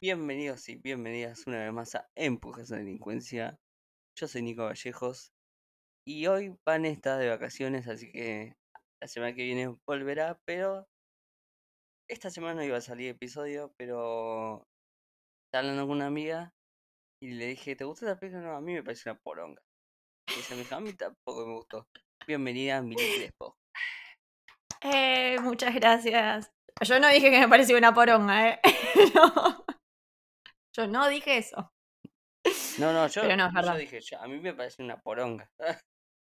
Bienvenidos y bienvenidas una vez más a Empujes a Delincuencia. Yo soy Nico Vallejos y hoy Van está de vacaciones, así que la semana que viene volverá, pero esta semana no iba a salir episodio, pero estaba hablando con una amiga y le dije, ¿te gusta esta película? No, a mí me parece una poronga. Y ella me dijo, a mí tampoco me gustó. Bienvenida a mi Crespo. Eh, muchas gracias. Yo no dije que me parecía una poronga, ¿eh? no. Yo no dije eso. No, no, yo, Pero no, es yo verdad. dije, "Yo- a mí me parece una poronga.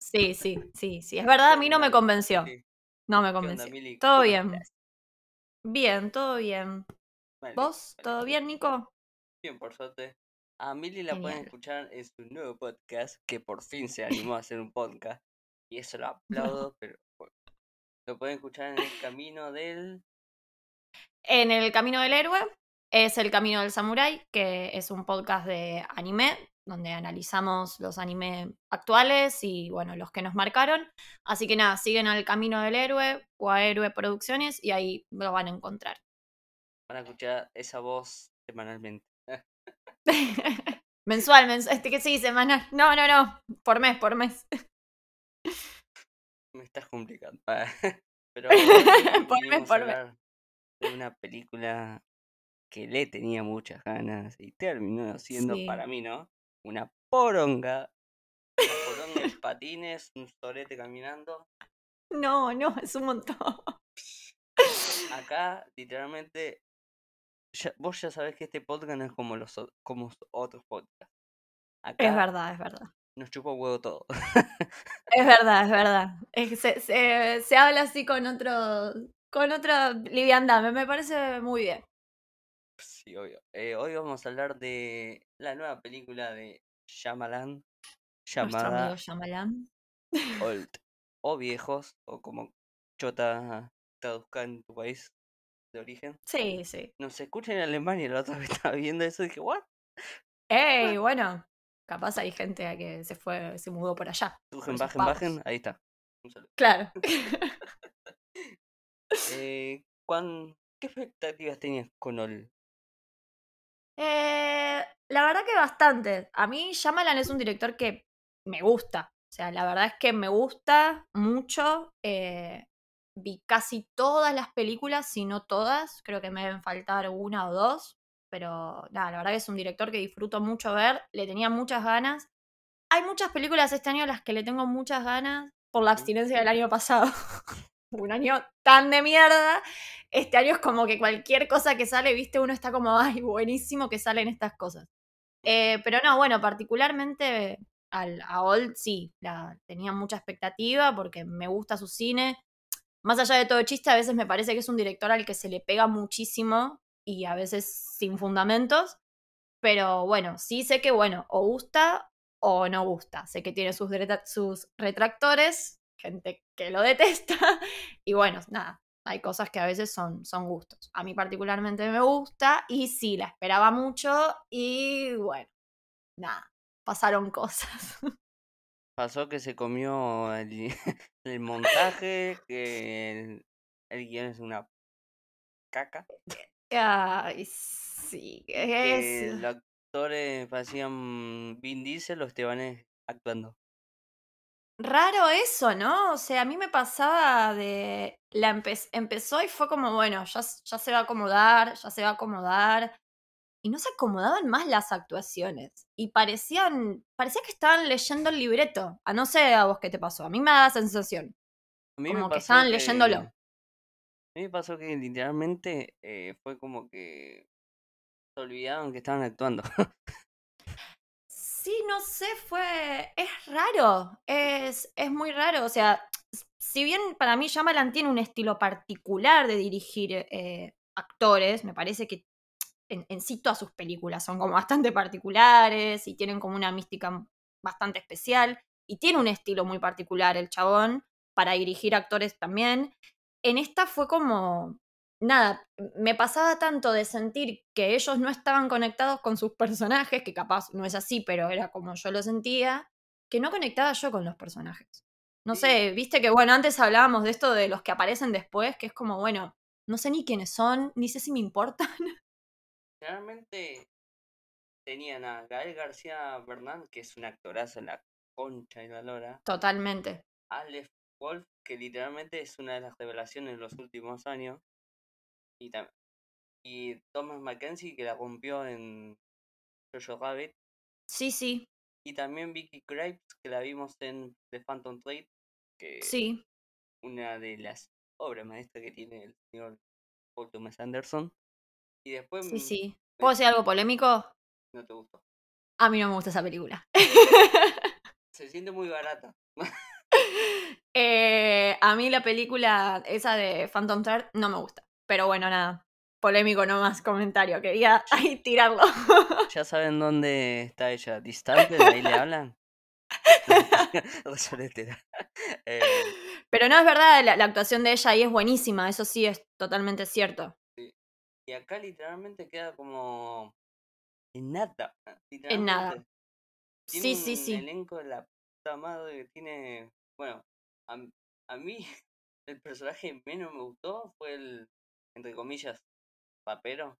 Sí, sí, sí, sí. Es verdad, a mí no me convenció. No me ¿Qué onda, convenció. Mili? Todo ¿Cómo bien. Bien, todo bien. Vale, ¿Vos? vale. ¿Todo bien, Nico? Bien, por suerte. A Mili la pueden escuchar en su nuevo podcast, que por fin se animó a hacer un podcast. Y eso lo aplaudo, pero bueno. Lo pueden escuchar en el camino del... En El Camino del Héroe es El Camino del Samurái, que es un podcast de anime, donde analizamos los animes actuales y, bueno, los que nos marcaron. Así que nada, siguen al Camino del Héroe o a Héroe Producciones y ahí lo van a encontrar. Van a escuchar esa voz semanalmente. mensual, mensual, este que sí, semanal. No, no, no, por mes, por mes. Me estás complicando. Pero Por mes, por mes. de una película que le tenía muchas ganas y terminó siendo Sí. para mí, ¿no? Una poronga. Una poronga en patines, un sorete caminando. No, no, es un montón. Acá, literalmente, ya- vos ya sabés que este podcast no es como los como os- otros podcasts. Acá Es verdad, es verdad. nos chupa huevo todo. Es verdad, es verdad. Es se, se, se habla así con otro, con otra liviandad. Me, me parece muy bien. Sí, obvio. Eh, hoy vamos a hablar de la nueva película de Shyamalan llamada Shyamalan. Old o Viejos o como Chota traduzca en tu país de origen. Sí, sí. No se escucha en Alemania, la otra vez estaba viendo eso y dije, ¿what? Ey, bueno, capaz hay gente que se fue, se mudó por allá. Esos bajen, bajen, ahí está. Un saludo. Claro. Eh, ¿cuán- ¿Qué expectativas tenías con Ol? Eh, la verdad que bastante. A mí Shyamalan es un director que me gusta. O sea, la verdad es que me gusta mucho. Eh, vi casi todas las películas, si no todas. Creo que me deben faltar una o dos. Pero nada, la verdad que es un director que disfruto mucho ver. Le tenía muchas ganas. Hay muchas películas este año a las que le tengo muchas ganas por la abstinencia del año pasado. un año tan de mierda. Este año es como que cualquier cosa que sale, viste, uno está como, ay, buenísimo que salen estas cosas. Eh, pero no, bueno, particularmente al, a Old sí, la, tenía mucha expectativa porque me gusta su cine. Más allá de todo chiste, a veces me parece que es un director al que se le pega muchísimo y a veces sin fundamentos. Pero bueno, sí sé que, bueno, o gusta o no gusta. Sé que tiene sus, sus retractores, gente que lo detesta. Y bueno, nada, hay cosas que a veces son, son gustos. A mí particularmente me gusta y sí, la esperaba mucho y bueno, nada, pasaron cosas. Pasó que se comió el, el montaje, que el, el guion es una caca, Ay, sí, que es... los actores parecían Vin Diesel o Estebanes actuando. Raro eso, ¿no? O sea, a mí me pasaba de... La empe- empezó y fue como, bueno, ya, ya se va a acomodar, ya se va a acomodar. Y no se acomodaban más las actuaciones. Y parecían, parecía que estaban leyendo el libreto. A no sé a vos qué te pasó. A mí me da la sensación. A mí me Como que estaban leyéndolo. A mí me pasó que literalmente eh, fue como que se olvidaron que estaban actuando. No sé, fue. Es raro. Es, es muy raro. O sea, si bien para mí Shyamalan tiene un estilo particular de dirigir eh, actores, me parece que en, en sí todas sus películas son como bastante particulares y tienen como una mística bastante especial. Y tiene un estilo muy particular el chabón para dirigir actores también. En esta fue como. Nada, me pasaba tanto de sentir que ellos no estaban conectados con sus personajes, que capaz no es así, pero era como yo lo sentía, que no conectaba yo con los personajes. No sé, viste que, bueno, antes hablábamos de esto de los que aparecen después, que es como, bueno, no sé ni quiénes son, ni sé si me importan. Generalmente tenían a Gael García Bernal, que es un actorazo en la concha y la lora. Totalmente. Aleph Wolf, que literalmente es una de las revelaciones de los últimos años. Y, y Thomas Mackenzie, que la rompió en Jojo Rabbit. Sí, sí, Y también Vicky Krieps, que la vimos en The Phantom Thread, que sí. una de las obras maestras que tiene el señor Paul Thomas Anderson. Y después Sí, mm, sí. ¿Puedo decir algo polémico? no te gustó. A mí no me gusta esa película. Se siente muy barata. Eh, a mí la película esa de Phantom Thread no me gusta. Pero bueno, nada. Polémico no más comentario. Quería ahí tirarlo. ¿Ya saben dónde está ella? ¿Distante? ¿De ahí le hablan? Eh, Pero no es verdad, la, la actuación de ella ahí es buenísima. Eso sí es totalmente cierto. y acá literalmente queda como en nada. En nada. Tiene Sí, sí, sí. elenco de la puta madre que tiene. Bueno, a, a mí el personaje que menos me gustó fue el, entre comillas, papero.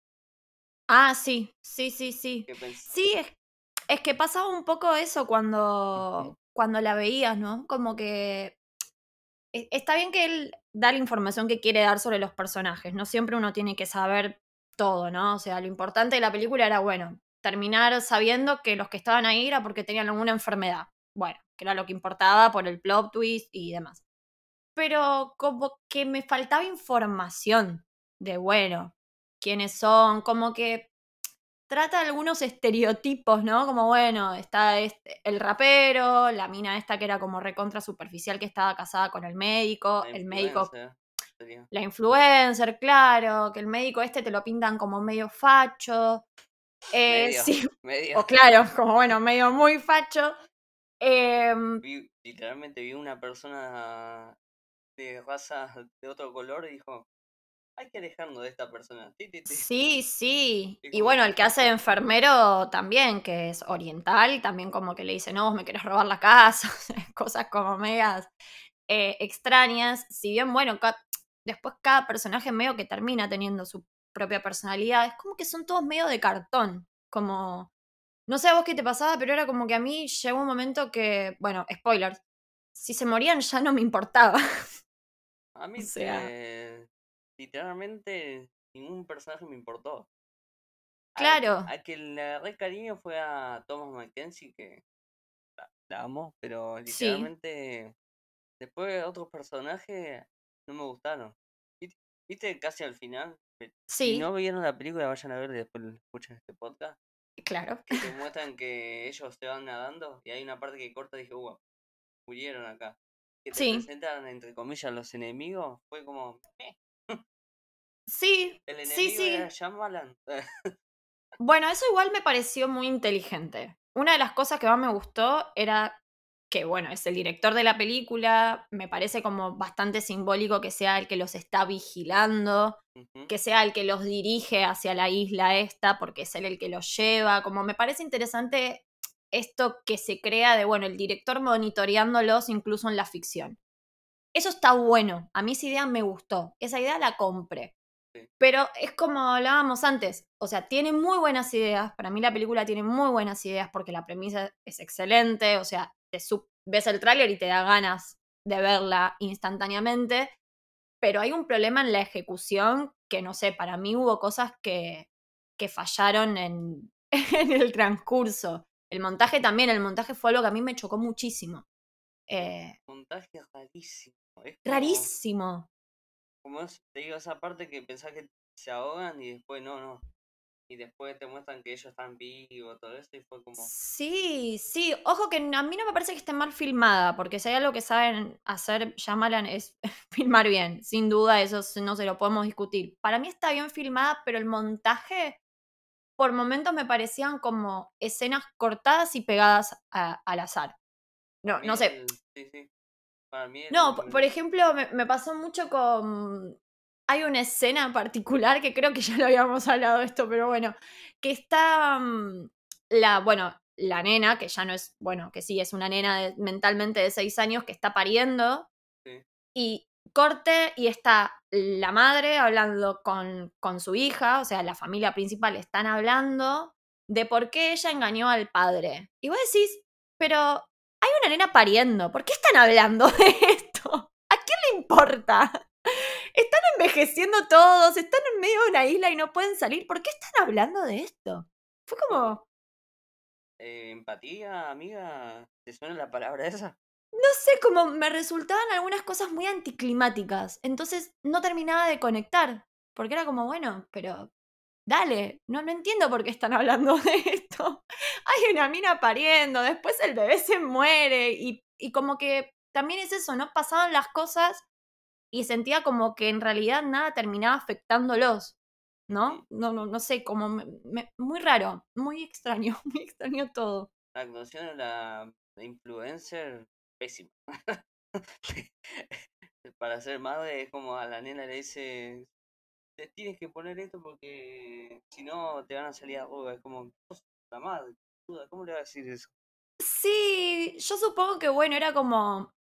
Ah, sí, sí, sí, sí. Sí, es, es que pasaba un poco eso cuando, cuando la veías, ¿no? Como que e- está bien que él da la información que quiere dar sobre los personajes, no siempre uno tiene que saber todo, ¿no? O sea, lo importante de la película era, bueno, terminar sabiendo que los que estaban ahí era porque tenían alguna enfermedad. Bueno, que era lo que importaba por el plot twist y demás. Pero como que me faltaba información de, bueno, quiénes son, como que trata algunos estereotipos, ¿no? Como bueno, está este, el rapero, la mina esta que era como recontra superficial que estaba casada con el médico, la el médico, sería. la influencer, claro, que el médico este te lo pintan como medio facho. Eh, Medio. sí, Medio. o claro, como bueno, medio muy facho. Em, Vi- literalmente vi una persona de raza de otro color y dijo, hay que alejarnos de esta persona. Ti, ti, ti. Sí, sí. Y bueno, el que hace de enfermero también, que es oriental, también como que le dice, no, vos me querés robar la casa, cosas como medias eh, extrañas. Si bien, bueno, ca- después cada personaje medio que termina teniendo su propia personalidad, es como que son todos medio de cartón, como... No sé a vos qué te pasaba, pero era como que a mí llegó un momento que, bueno, spoilers, si se morían ya no me importaba. A mí O sea- eh, literalmente ningún personaje me importó. Claro. A, que le agarré cariño fue a Thomas Mackenzie, que la, la amo, pero Sí. literalmente después otros personajes no me gustaron. ¿Viste- ¿Viste casi al final? Si no vieron la película, vayan a ver y después escuchan este podcast. claro. Que te muestran que ellos se van nadando y hay una parte que corta y dije, uh, murieron acá. Que te Sí. presentan, entre comillas, los enemigos, fue como, eh, Sí, el sí, enemigo sí. era Shyamalan. Bueno, eso igual me pareció muy inteligente. Una de las cosas que más me gustó era que, bueno, es el director de la película, me parece como bastante simbólico que sea el que los está vigilando, que sea el que los dirige hacia la isla esta, porque es él el que los lleva, como me parece interesante esto que se crea de, bueno, el director monitoreándolos incluso en la ficción. Eso está bueno, a mí esa idea me gustó, esa idea la compré. Pero es como hablábamos antes, o sea, tiene muy buenas ideas, para mí la película tiene muy buenas ideas porque la premisa es excelente, o sea, te sub- ves el tráiler y te da ganas de verla instantáneamente, pero hay un problema en la ejecución que no sé, para mí hubo cosas que, que fallaron en, en el transcurso. El montaje también, el montaje fue algo que a mí me chocó muchísimo. Eh, Montaje rarísimo. Rarísimo. Como es- te digo, esa parte que pensás que se ahogan y después no, no. Y después te muestran que ellos están vivos, todo eso, y fue como, Sí, sí. Ojo que a mí no me parece que esté mal filmada, porque si hay algo que saben hacer Shyamalan es filmar bien. Sin duda, eso no se lo podemos discutir. Para mí está bien filmada, pero el montaje, por momentos me parecían como escenas cortadas y pegadas a- al azar. No, no sé. sí, sí. Para mí No, por ejemplo, me, me pasó mucho con hay una escena particular que creo que ya lo habíamos hablado esto, pero bueno, que está mm, la, bueno, la nena, que ya no es, bueno, que sí, es una nena mentalmente de seis años que está pariendo. Y corte y está la madre hablando con, con su hija, o sea, la familia principal están hablando de por qué ella engañó al padre. Y vos decís, pero una nena pariendo, ¿por qué están hablando de esto? ¿A quién le importa? Están envejeciendo todos, están en medio de una isla y no pueden salir. ¿Por qué están hablando de esto? Fue como... Eh, empatía, amiga, ¿te suena la palabra esa? No sé, como me resultaban algunas cosas muy anticlimáticas. Entonces no terminaba de conectar. Porque era como, bueno, pero dale, no, no entiendo por qué están hablando de esto. Hay una mina pariendo, después el bebé se muere y, y como que también es eso, ¿no? Pasaban las cosas y sentía como que en realidad nada terminaba afectándolos, ¿no? No, no, no sé, como muy raro, muy extraño, muy extraño todo. La actuación de la, influencer, pésima. Para ser madre es como a la nena le dice, te tienes que poner esto porque si no te van a salir arrugas. Es como, la madre, ¿cómo le va a decir eso? Sí, yo supongo que bueno, era como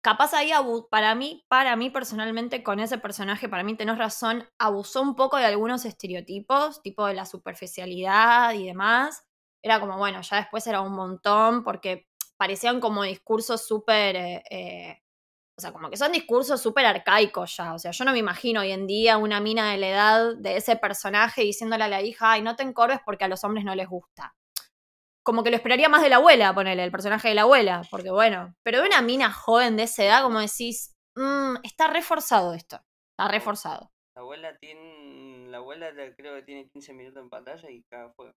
capaz ahí para mí, para mí personalmente con ese personaje, para mí tenés razón, abusó un poco de algunos estereotipos, tipo de la superficialidad y demás. Era como, bueno, ya después era un montón porque parecían como discursos súper, eh, eh, o sea, como que son discursos súper arcaicos ya. O sea, yo no me imagino hoy en día una mina de la edad de ese personaje diciéndole a la hija, ay, no te encorves porque a los hombres no les gusta como que lo esperaría más de la abuela, ponele, el personaje de la abuela, porque bueno, pero de una mina joven de esa edad, como decís, mmm, está reforzado esto, está reforzado. La abuela tiene, la abuela creo que tiene 15 minutos en pantalla y cada juego.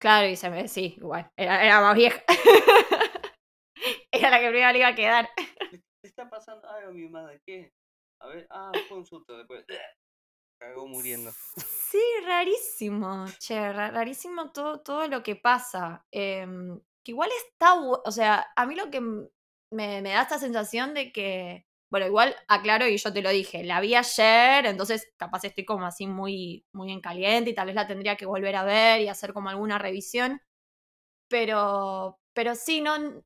Claro, y se me, sí, igual, era, era más vieja. era la que primero le iba a quedar. ¿Qué está pasando algo, mi madre? ¿Qué? A ver, ah, fue un susto después cagó muriendo. Sí, rarísimo, che, rarísimo todo, todo lo que pasa. Em, que igual está, o sea, a mí lo que me, da esta sensación de que, bueno, igual aclaro y yo te lo dije, la vi ayer, entonces capaz estoy como así muy, muy en caliente y tal vez la tendría que volver a ver y hacer como alguna revisión. Pero, pero sí, no,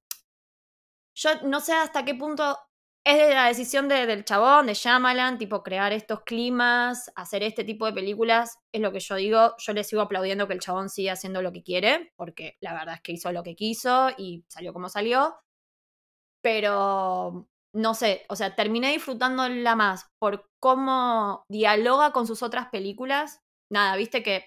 yo no sé hasta qué punto es de la decisión del chabón, de Shyamalan, tipo crear estos climas, hacer este tipo de películas, es lo que yo digo, yo le sigo aplaudiendo que el chabón siga haciendo lo que quiere, porque la verdad es que hizo lo que quiso y salió como salió, pero no sé, o sea, terminé disfrutándola más por cómo dialoga con sus otras películas. Nada, viste que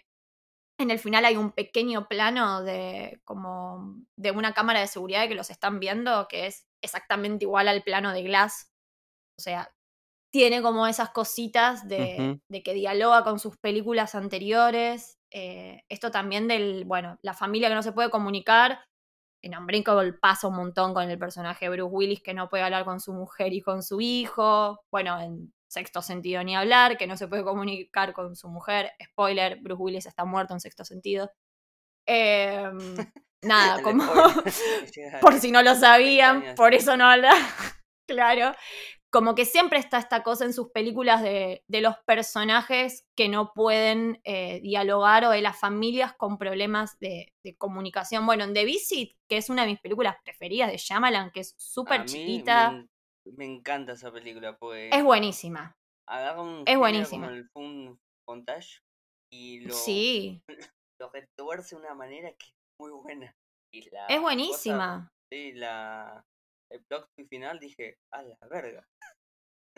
en el final hay un pequeño plano de como de una cámara de seguridad que los están viendo, que es exactamente igual al plano de Glass. O sea, tiene como esas cositas de, que dialoga con sus películas anteriores. Eh, esto también del, bueno, la familia que no se puede comunicar. En Unbreakable pasa un montón con el personaje Bruce Willis que no puede hablar con su mujer y con su hijo. Bueno, en sexto sentido ni hablar, que no se puede comunicar con su mujer. Spoiler, Bruce Willis está muerto en sexto sentido. Eh, nada, como por si no lo sabían, por eso no habla. claro. Como que siempre está esta cosa en sus películas de, los personajes que no pueden eh, dialogar o de las familias con problemas de, comunicación. Bueno, en The Visit, que es una de mis películas preferidas de Shyamalan, que es súper chiquita. Me, encanta esa película, pues. Es buenísima. es buenísima. el montage y lo, sí. lo retuerce de una manera que muy buena es buenísima. sí, la, el plot final dije, a la verga.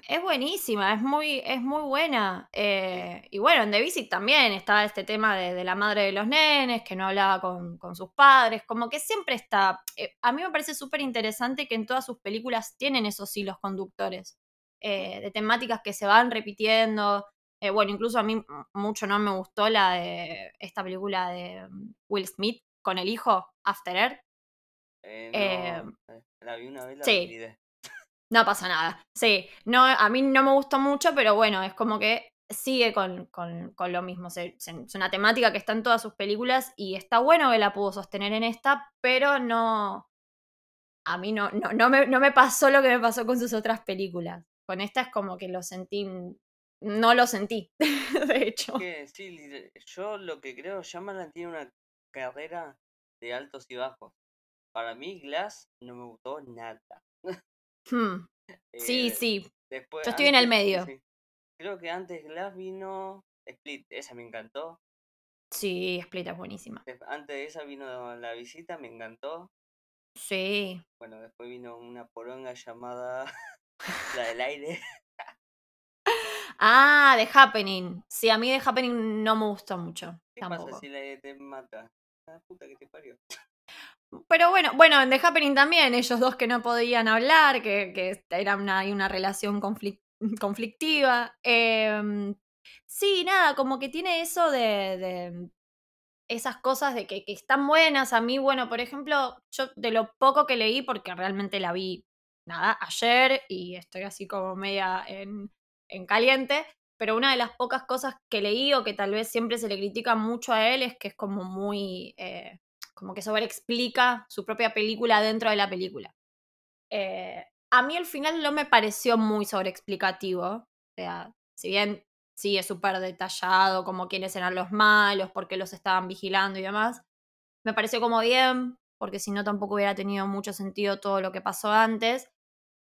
Es buenísima, es muy, es muy buena. Eh, y bueno, en The Visit también está este tema de, la madre de los nenes, que no hablaba con, sus padres, como que siempre está... Eh, a mí me parece súper interesante que en todas sus películas tienen esos hilos conductores, eh, de temáticas que se van repitiendo. bueno, incluso a mí mucho no me gustó la de esta película de mm, Will Smith, con el hijo, After Earth. Eh, em, eh, la vi una vez, la sí. No pasa nada. Sí, no, a mí no me gustó mucho, pero bueno, es como que sigue con, con, con lo mismo. es una temática que está en todas sus películas y está bueno que la pudo sostener en esta, pero no. A mí no, no, no, me, no me pasó lo que me pasó con sus otras películas. Con esta es como que lo sentí no lo sentí, de hecho. Que, sí, yo lo que creo, Shyamalan tiene una carrera de altos y bajos. Para mí, Glass no me gustó nada. Hmm, Sí, Eh, sí. Después, Yo estoy en el antes- medio. sí. Creo que antes Glass vino Split, esa me encantó. Sí, Split es buenísima. Antes de esa vino La Visita, me encantó. Sí. Bueno, después vino una poronga llamada La del Aire. Ah, The Happening. Sí, a mí The Happening no me gustó mucho. ¿Qué tampoco. pasa si la te mata? Puta que te parió. Pero bueno, bueno, en The Happening también, ellos dos que no podían hablar, que, que era una, una relación conflic- conflictiva. Em, sí, nada, como que tiene eso de, de esas cosas de que, que están buenas. A mí, bueno, por ejemplo, yo de lo poco que leí, porque realmente la vi, nada, ayer y estoy así como media en, en caliente, pero una de las pocas cosas que leí o que tal vez siempre se le critica mucho a él es que es como muy... eh, como que sobreexplica su propia película dentro de la película. Eh, a mí el final no me pareció muy sobreexplicativo. O sea, si bien sí es súper detallado, como quiénes eran los malos, por qué los estaban vigilando y demás, me pareció como bien, porque si no tampoco hubiera tenido mucho sentido todo lo que pasó antes.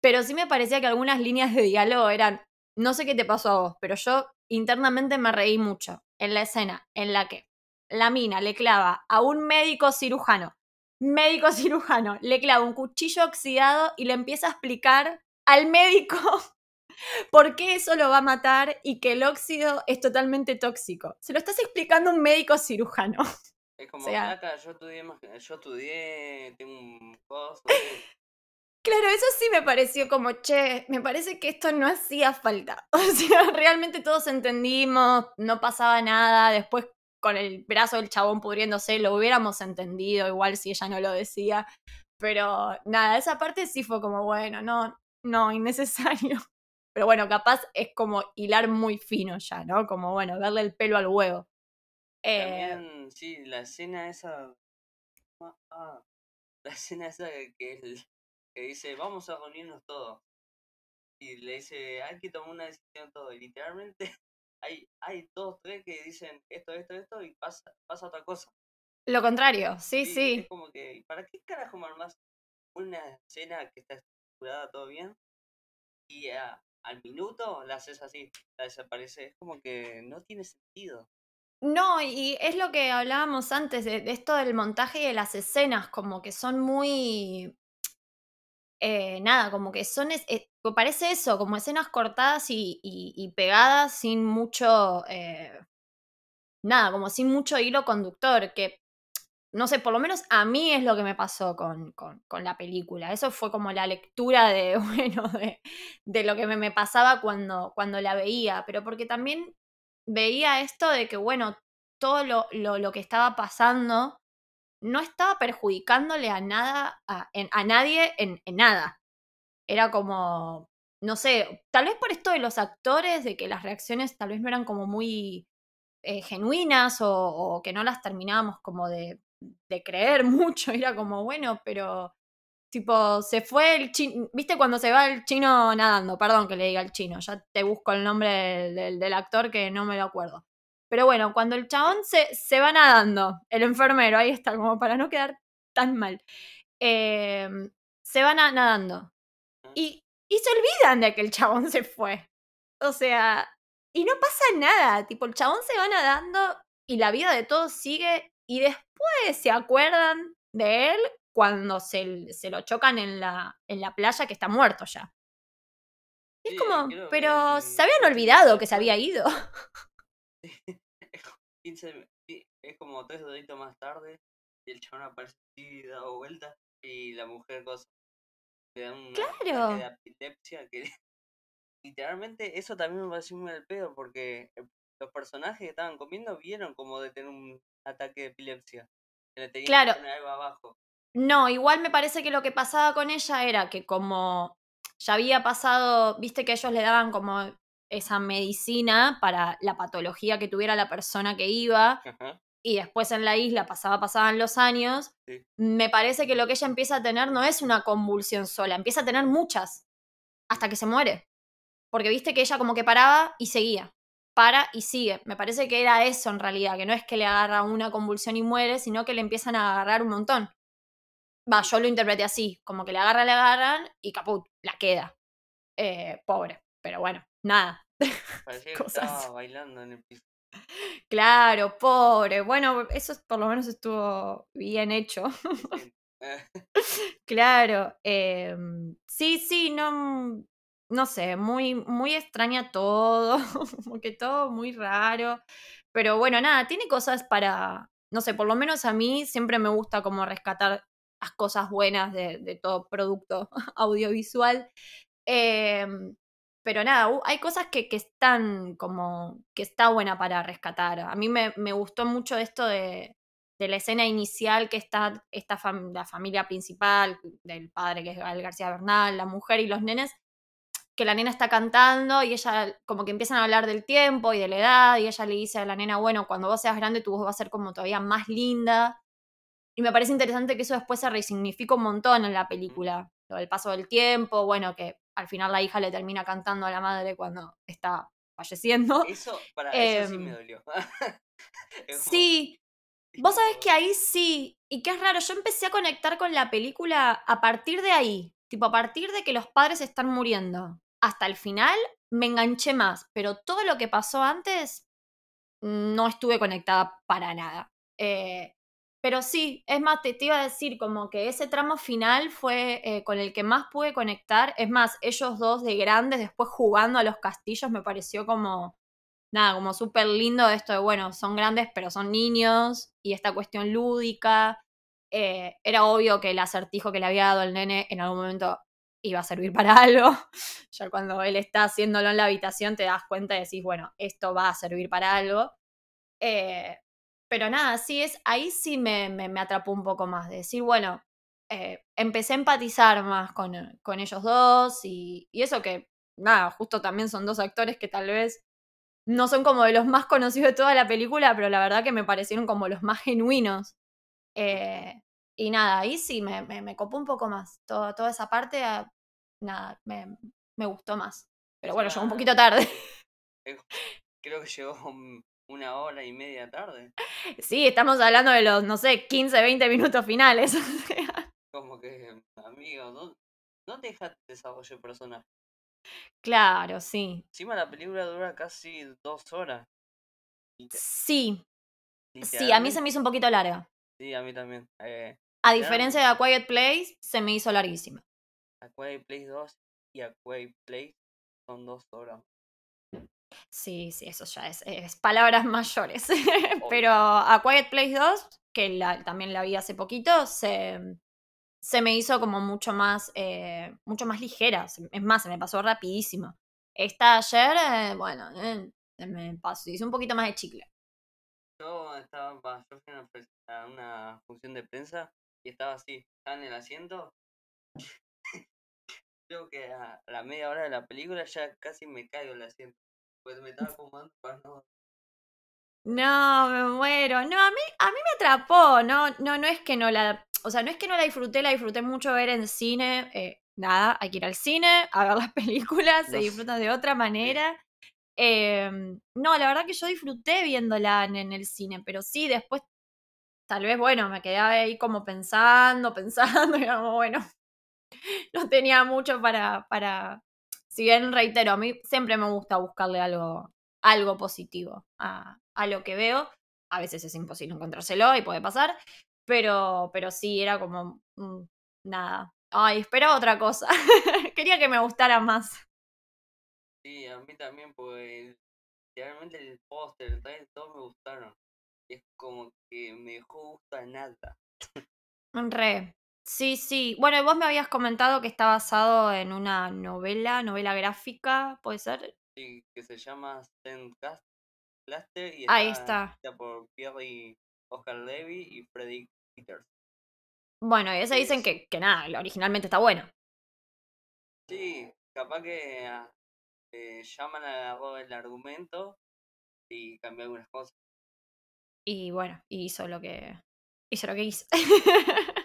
Pero sí me parecía que algunas líneas de diálogo eran, no sé qué te pasó a vos, pero yo internamente me reí mucho en la escena en la que la mina le clava a un médico cirujano, médico cirujano, le clava un cuchillo oxidado y le empieza a explicar al médico por qué eso lo va a matar y que el óxido es totalmente tóxico. Se lo estás explicando a un médico cirujano. Es como, sea- flaca, yo estudié, yo estudié, tengo un coso. Claro, eso sí me pareció como, che, me parece que esto no hacía falta. O sea, realmente todos entendimos, no pasaba nada, después con el brazo del chabón pudriéndose lo hubiéramos entendido, igual si ella no lo decía. Pero nada, esa parte sí fue como, bueno, no, no, innecesario. Pero bueno, capaz es como hilar muy fino ya, ¿no? Como, bueno, darle el pelo al huevo. Eh, También, sí, la escena esa. ah, ah, la escena esa que, él- que dice, vamos a reunirnos todos. Y le dice, hay que tomar una decisión todos. Y literalmente hay, hay dos, tres que dicen esto, esto, esto y pasa, pasa otra cosa. lo contrario, sí, Sí, sí. Es como que, ¿para qué carajo armás una escena que está estructurada todo bien? Y a- al minuto la haces así, la desaparece. Es como que no tiene sentido. No, y es lo que hablábamos antes de, de esto del montaje y de las escenas, como que son muy... eh, nada, como que son... es- eh, parece eso, como escenas cortadas y, y- pegadas sin mucho... eh, nada, como sin mucho hilo conductor, que... No sé, por lo menos a mí es lo que me pasó con, con- con la película. Eso fue como la lectura de, bueno, de, de lo que me, me pasaba cuando, cuando la veía. Pero porque también veía esto de que, bueno, todo lo, lo, lo que estaba pasando no estaba perjudicándole a nada, a, a nadie en, en nada. Era como, no sé, tal vez por esto de los actores, de que las reacciones tal vez no eran como muy eh, genuinas o, que no las terminábamos como de, de creer mucho. Era como, bueno, pero tipo, se fue el chino, ¿viste cuando se va el chino nadando? Perdón que le diga el chino, ya te busco el nombre del- del actor que no me lo acuerdo. Pero bueno, cuando el chabón se, se va nadando, el enfermero, ahí está, como para no quedar tan mal, eh, se va na- nadando. Y, y se olvidan de que el chabón se fue. O sea, y no pasa nada, tipo, el chabón se va nadando y la vida de todos sigue y después se acuerdan de él cuando se, se lo chocan en la, en la playa que está muerto ya. Y es como, pero se habían olvidado que se había ido. 15 mi- sí, es como tres doritos más tarde y el chabón aparece así dado vuelta y la mujer cosa le da un ataque Claro. de epilepsia que literalmente eso también me pareció muy al pedo porque eh, los personajes que estaban comiendo vieron como de tener un ataque de epilepsia le tenían Claro. que poner algo abajo No, igual me parece que lo que pasaba con ella era que como ya había pasado, viste que ellos le daban como esa medicina para la patología que tuviera la persona que iba Ajá. y después en la isla pasaba, pasaban los años, Sí. me parece que lo que ella empieza a tener no es una convulsión sola, empieza a tener muchas hasta que se muere. Porque viste que ella como que paraba y seguía. Para y sigue. Me parece que era eso en realidad, que no es que le agarra una convulsión y muere, sino que le empiezan a agarrar un montón. Va, yo lo interpreté así, como que le agarran, le agarran y caput, la queda. Eh, pobre, pero bueno, nada. Parecía que estaba bailando en el piso. Claro, pobre. Bueno, eso por lo menos estuvo bien hecho. claro. Em, sí, sí, no. No sé, muy, muy extraña todo. Como que todo muy raro. Pero bueno, nada, tiene cosas para. No sé, por lo menos a mí siempre me gusta como rescatar las cosas buenas de, de todo producto audiovisual. Eh, pero nada, hay cosas que, que, están como, que está buena para rescatar. A mí me, me gustó mucho esto de, de, la escena inicial que está esta la familia principal, del padre que es Gael García Bernal, la mujer y los nenes, que la nena está cantando y ella como que empiezan a hablar del tiempo y de la edad y ella le dice a la nena, bueno, cuando vos seas grande tu voz va a ser como todavía más linda. Y me parece interesante que eso después se resignifica un montón en la película. Lo del paso del tiempo, bueno, que al final la hija le termina cantando a la madre cuando está falleciendo. Eso, para eso sí me Em, dolió. Sí, vos sabés que ahí sí, y qué es raro, yo empecé a conectar con la película a partir de ahí, tipo a partir de que los padres están muriendo. Hasta el final me enganché más, pero todo lo que pasó antes no estuve conectada para nada. Eh, pero sí, es más, te, iba a decir como que ese tramo final fue eh, con el que más pude conectar. Es más, ellos dos de grandes, después jugando a los castillos, me pareció como, nada, como súper lindo esto de, bueno, son grandes pero son niños y esta cuestión lúdica. Eh, era obvio que el acertijo que le había dado el nene en algún momento iba a servir para algo. Ya cuando él está haciéndolo en la habitación te das cuenta y decís, bueno, esto va a servir para algo. Eh, pero nada, sí es, ahí sí me, me, me, atrapó un poco más, de decir, bueno, eh, empecé a empatizar más con, con ellos dos y, y, eso que, nada, justo también son dos actores que tal vez no son como de los más conocidos de toda la película, pero la verdad que me parecieron como los más genuinos. Eh, y nada, ahí sí me, me, me copó un poco más. Todo, toda esa parte, ah, nada, me, me gustó más. Pero bueno, llegó un poquito tarde. Creo que llegó una hora y media tarde. Sí, estamos hablando de los, no sé, 15, 20 minutos finales. Como que, amigo, no, no te dejaste desarrollar el personaje. Claro, sí. Encima la película dura casi dos horas. Sí. Sí, a mí se me hizo un poquito larga. Sí, a mí también. Eh, a diferencia de A Quiet Place, se me hizo larguísima. A Quiet Place 2 y A Quiet Place son dos horas. Sí, sí, eso ya es, es palabras mayores. Pero A Quiet Place 2, que la, también la vi hace poquito, se, se me hizo como mucho más, eh, mucho más ligera. Es más, se me pasó rapidísimo. Esta ayer, eh, bueno, eh, se me pasó, hizo un poquito más de chicle. Yo estaba, yo fui a una, una función de prensa y estaba así, estaba en el asiento. Creo que a la media hora de la película ya casi me caigo el asiento. Pues me estaba acomodando para no. No, me muero. No, a mí, a mí me atrapó. No, no, no es que no la. O sea, no es que no la disfruté, la disfruté mucho ver en cine. Eh, nada, hay que ir al cine a ver las películas, no. se disfrutan de otra manera. Eh, no, la verdad que yo disfruté viéndola en, en, el cine, pero sí, después, tal vez, bueno, me quedé ahí como pensando, pensando, y como, bueno, no tenía mucho para, para, si bien reitero, a mí siempre me gusta buscarle algo, algo positivo a, a, lo que veo. A veces es imposible encontrárselo y puede pasar, pero, pero sí, era como mmm, nada. Ay, esperaba otra cosa. Quería que me gustara más. Sí, a mí también, pues realmente el póster, el trailer, todos me gustaron. Es como que me dejó gustar nada. Re, Sí, sí. Bueno, vos me habías comentado que está basado en una novela, novela gráfica, ¿puede ser? Sí, que se llama Cluster y está, Ahí está. por Pierre Oscar Levy y Freddy Peters. Bueno, y ese dicen que, que nada, originalmente está bueno. Sí, capaz que eh, llaman a el argumento y cambian algunas cosas. Y bueno, hizo lo que hizo lo que hizo.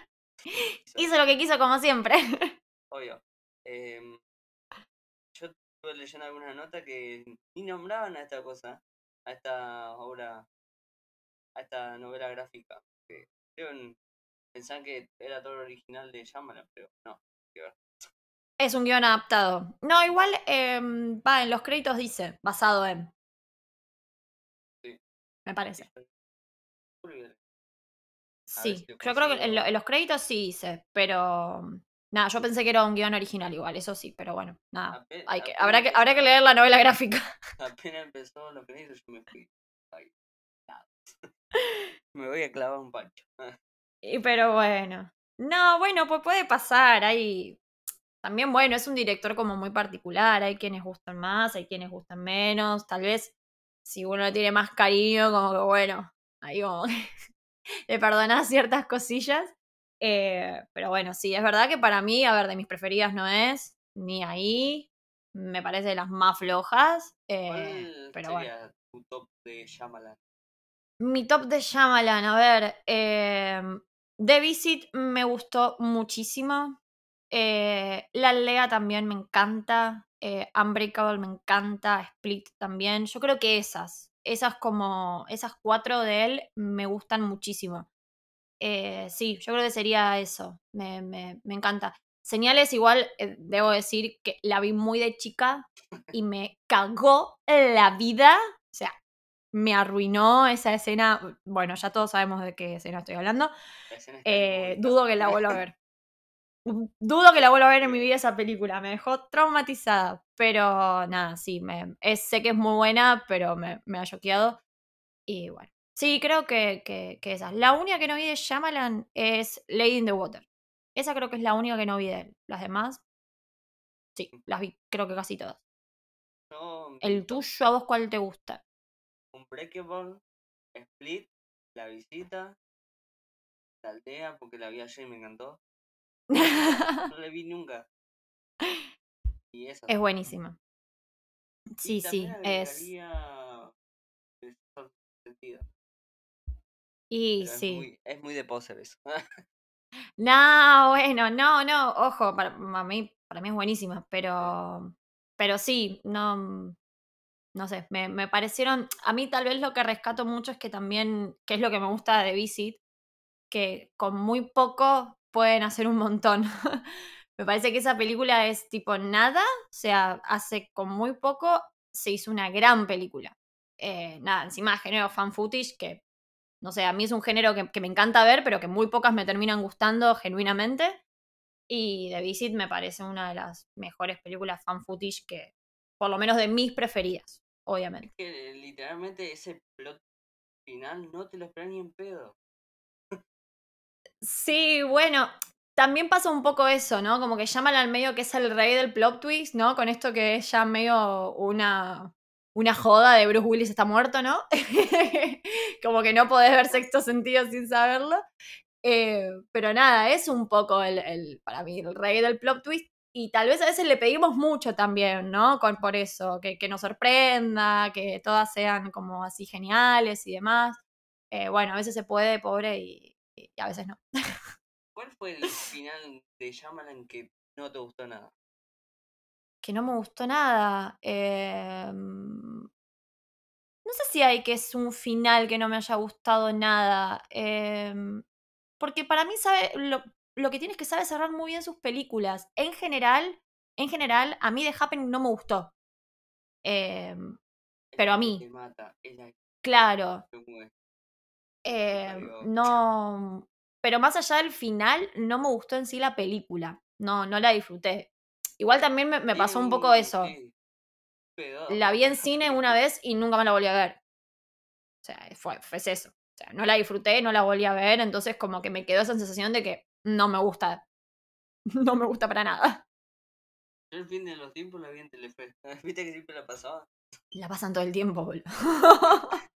Hizo lo que quiso como siempre. Obvio. Eh, yo estuve leyendo alguna nota que ni nombraban a esta cosa, a esta obra, a esta novela gráfica. Que creo pensaban que era todo original de Shyamalan, pero no. Es un guion adaptado. No, igual em, va, en los créditos dice, basado en. Sí. Me parece. Sí, yo creo que en, consigo. lo- en los créditos sí dice, pero nada, yo pensé que era un guion original igual, eso sí, pero bueno, nada. Ape- Hay que, apenas habrá, que, empezó- habrá que leer la novela gráfica. Apenas empezó los créditos yo me fui. Ay, nada. me voy a clavar un pancho. Y, pero bueno. No, bueno, pues puede pasar. Hay. También, bueno, es un director como muy particular. Hay quienes gustan más, hay quienes gustan menos. Tal vez si uno le tiene más cariño, como que bueno, ahí como le perdonás ciertas cosillas. Eh, pero bueno, sí, es verdad que para mí, a ver, de mis preferidas no es ni ahí. Me parece de las más flojas. eh, ¿Cuál pero bueno. sería tu top de Shyamalan? Mi top de Shyamalan, a ver. eh, The Visit me gustó muchísimo. Eh, La Aldea también me encanta. eh, Unbreakable me encanta. Split también. Yo creo que esas. Esas como. Esas cuatro de él me gustan muchísimo. Eh, sí, yo creo que sería eso. Me, me- me encanta. Señales, igual, eh, debo decir que la vi muy de chica y me cagó la vida. O sea, me arruinó esa escena. Bueno, ya todos sabemos de qué escena estoy hablando. Eh, dudo que la vuelva a ver. Dudo que la vuelva a ver en mi vida esa película. Me dejó traumatizada. Pero nada, sí, me, es- sé que es muy buena, pero me, me ha choqueado. Y bueno. Sí, creo que, que, que esa. La única que no vi de Shyamalan es Lady in the Water. Esa creo que es la única que no vi de él. Las demás, sí, las vi, creo que casi todas. El tuyo, ¿a vos cuál te gusta? Unbreakable, Split, La Visita, La Aldea, porque la vi ayer y me encantó. No la vi nunca. Y es buenísima. Sí, y sí, es. Y Pero sí. es, muy, es muy de poser eso. No, bueno, no, no, ojo, para, mí, para mí es buenísima, pero, pero sí, no, no sé, me, me parecieron, a mí tal vez lo que rescato mucho es que también, que es lo que me gusta de Visit, que con muy poco pueden hacer un montón. me parece que esa película es tipo nada, o sea, hace con muy poco se hizo una gran película. Eh, nada, encima género fan footage, que no sé, a mí es un género que, que me encanta ver, pero que muy pocas me terminan gustando genuinamente. Y The Visit me parece una de las mejores películas fan footage que, por lo menos de mis preferidas, obviamente. que literalmente ese plot final no te lo esperas ni en pedo. Sí, bueno, también pasa un poco eso, ¿no? Como que llaman al medio que es el rey del plot twist, ¿no? Con esto que es ya medio una, una joda de Bruce Willis está muerto, ¿no? Como que no podés ver sexto sentido sin saberlo. Eh, pero nada, es un poco el, el, para mí, el rey del plot twist. Y tal vez a veces le pedimos mucho también, ¿no? Con, por eso, que, que nos sorprenda, que todas sean como así geniales y demás. Eh, bueno, a veces se puede, pobre, y, y a veces no. ¿Cuál fue el final de Shyamalan que no te gustó nada? que no me gustó nada. Eh, no sé si hay que es un final que no me haya gustado nada. eh, porque para mí sabe lo, lo que tiene es que sabe cerrar muy bien sus películas. En general, en general, a mí The Happening no me gustó. Eh, pero a mí, mata, es claro, eh, no. Pero más allá del final, no me gustó en sí la película. No, no la disfruté. Igual también me, me pasó un poco eso. La vi en cine una vez y nunca me la volví a ver. O sea, fue, fue eso. O sea, no la disfruté, no la volví a ver, entonces como que me quedó esa sensación de que no me gusta. No me gusta para nada. Yo el fin de los tiempos la vi en Telefe. ¿Viste que siempre la pasaba? La pasan todo el tiempo, boludo.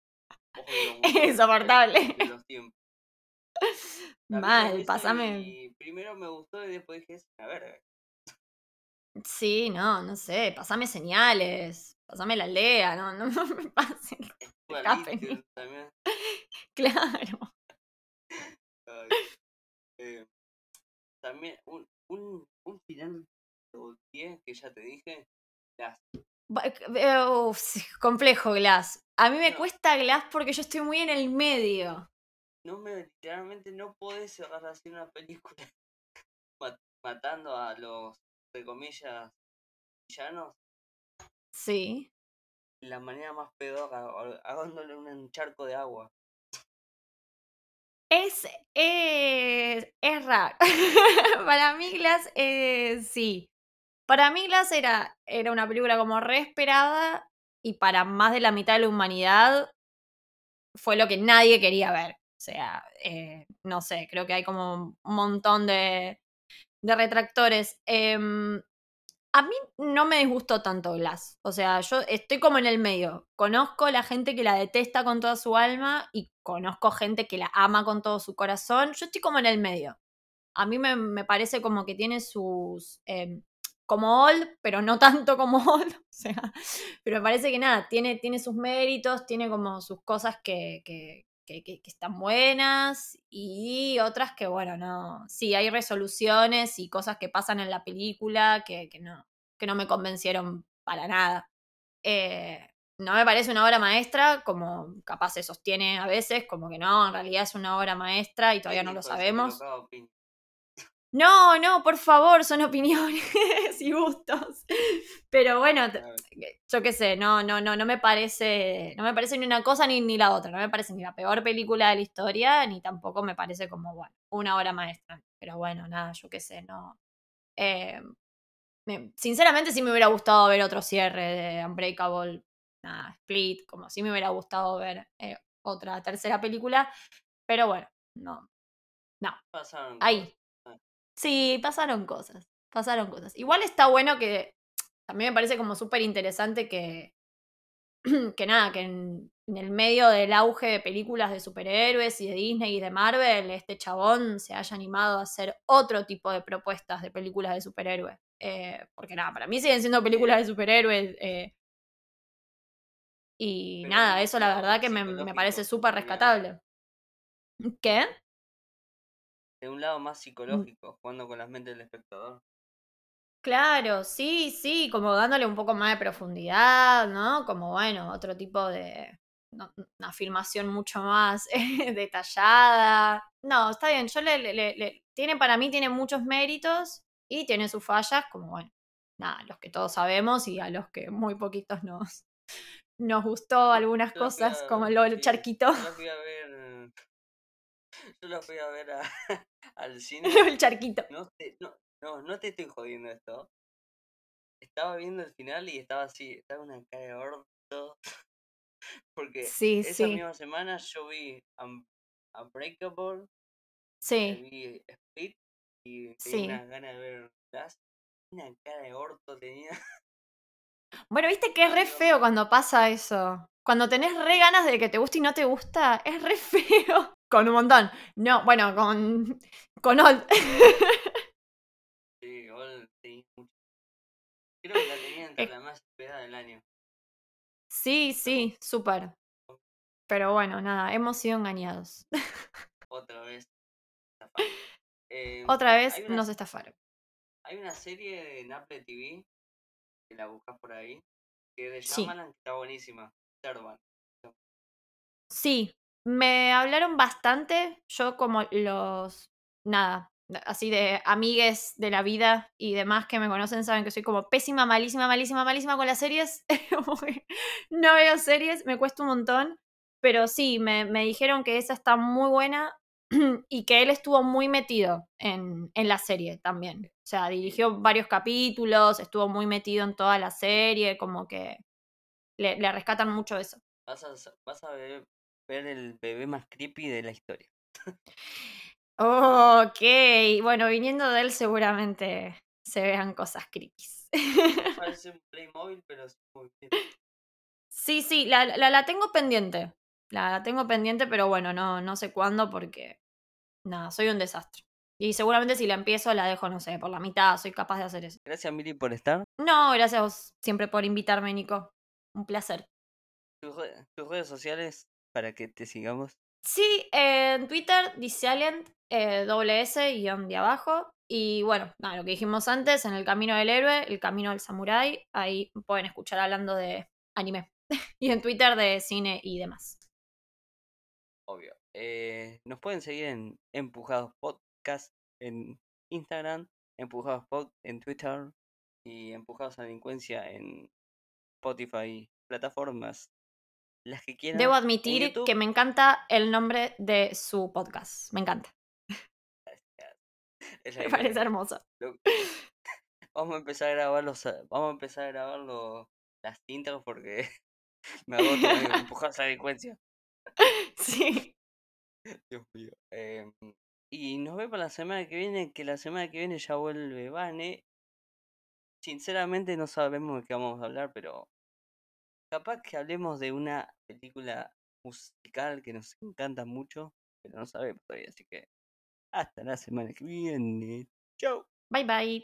Es insoportable. Los tiempos. Mal, pasame. Y primero me gustó y después dije, es una verga. Sí, no, no sé, pasame señales. Pasame la aldea, no, no, no me pasen. También. Claro. Ay. Eh, también un, un, un final de 10 que ya te dije Glass. Ba- eh, uf, complejo Glass. A mí me No. cuesta Glass porque yo estoy muy en el medio. No me, literalmente no podés cerrar así una película ma- matando a los, de comillas, villanos Sí. la manera más pedorra, hagándole un charco de agua. Es, eh, es raro. Para mí Glass, eh, sí. Para mí Glass era, era una película como re esperada y para más de la mitad de la humanidad fue lo que nadie quería ver. O sea, eh, no sé, creo que hay como un montón de, de retractores. Em, a mí no me disgustó tanto Glass. O sea, yo estoy como en el medio. Conozco la gente que la detesta con toda su alma y conozco gente que la ama con todo su corazón. Yo estoy como en el medio. A mí me, me parece como que tiene sus... em, como Old, pero no tanto como Old. O sea, pero me parece que nada, tiene, tiene sus méritos, tiene como sus cosas que, que, que, que- que están buenas y otras que, bueno, no. Sí, hay resoluciones y cosas que pasan en la película que, que no, que no me convencieron para nada. Eh, no me parece una obra maestra, como capaz se sostiene a veces, como que no, en realidad es una obra maestra y todavía ¿Quién no lo sabemos. No, no, por favor, son opiniones y gustos. Pero bueno, yo qué sé, no, no, no, no me parece, no me parece ni una cosa ni, ni la otra, no me parece ni la peor película de la historia, ni tampoco me parece como, bueno, una obra maestra. Pero bueno, nada, yo qué sé, no. Eh, me- sinceramente sí me hubiera gustado ver otro cierre de Unbreakable, nada, Split, como sí me hubiera gustado ver eh, otra tercera película, pero bueno, no. pasaron Ahí. Sí, pasaron cosas, pasaron cosas. Igual está bueno que también me parece como súper interesante que, que nada, que en, en el medio del auge de películas de superhéroes y de Disney y de Marvel, este chabón se haya animado a hacer otro tipo de propuestas de películas de superhéroes. Eh, porque nada, para mí siguen siendo películas de superhéroes. eh, y Pero nada, eso la verdad que me, me parece súper rescatable. ¿Qué? De un lado Mm. más psicológico, jugando con las mentes del espectador. Claro, sí, sí, como dándole un poco más de profundidad, ¿no? Como bueno, otro tipo de. no- una filmación mucho más detallada. No, está bien, yo le, le- le- Tiene, para mí, tiene muchos méritos y tiene sus fallas, como bueno, nada, los que todos sabemos y a los que muy poquitos nos, nos gustó algunas a- cosas, como lo del sí, charquito. Yo fui a ver. Yo la fui a ver a- al cine. Del charquito. No te, no, no, no te estoy jodiendo esto. Estaba viendo el final y estaba así, estaba una cara de orto. Porque Sí, esa sí, misma semana yo vi Un- Unbreakable, eh, sí, vi Speed y Sí. tenía unas ganas de ver Glass. Una cara de orto tenía. Bueno, viste que es re feo cuando pasa eso. Cuando tenés re ganas de que te guste y no te gusta, es re feo. Con un montón. No, bueno, con. Con Old. Sí, tenía mucho. Creo que la tenía entre Eh. la más esperada del año. sí, sí, súper. Pero bueno, nada, hemos sido engañados. Otra vez. Eh, Otra vez una, nos estafaron. hay una serie en Apple TV, que la buscas por ahí, que de Sí. Shyamalan que está buenísima. Servant. Sí, me hablaron bastante. Yo, como los. Nada, así de amigues de la vida y demás que me conocen, saben que soy como pésima, malísima, malísima, malísima con las series. No veo series, me cuesta un montón. Pero sí, me, me dijeron que esa está muy buena y que él estuvo muy metido en, en la serie también. O sea, dirigió varios capítulos, estuvo muy metido en toda la serie, como que le, le rescatan mucho eso. Vas a ver, ver el bebé más creepy de la historia. Ok, bueno, viniendo de él seguramente se vean cosas creepies. Parece un Playmobil, pero es muy creepy. sí, sí, la, la, la tengo pendiente. La, tengo pendiente, pero bueno, no, no sé cuándo porque, nada, soy un desastre. Y seguramente si la empiezo la dejo, no sé, por la mitad, soy capaz de hacer eso. Gracias, Miri, por estar. No, gracias a vos siempre por invitarme, Nico. Un placer. Tus, tus redes sociales para que te sigamos. Sí, en Twitter, Disalient, eh, doble S, guion de abajo. Y bueno, nada, lo que dijimos antes, en el camino del héroe, el camino del samurái, ahí pueden escuchar hablando de anime. y en Twitter de cine y demás. Obvio. Eh, nos pueden seguir en Empujados Podcast en Instagram, Empujados Pod en Twitter y Empujados a Delincuencia en Spotify, plataformas, las que quieran. Debo admitir que me encanta el nombre de su podcast. Me encanta. Me parece hermoso. Vamos a empezar a grabar los, vamos a empezar a grabar los, las intros porque me agoto de empujados a la delincuencia. Sí. Dios mío. Em, y nos vemos la semana que viene, que la semana que viene ya vuelve Vane. Sinceramente no sabemos de qué vamos a hablar, pero capaz que hablemos de una película musical que nos encanta mucho, pero no sabemos todavía, así que hasta la semana que viene. Chau. Bye bye.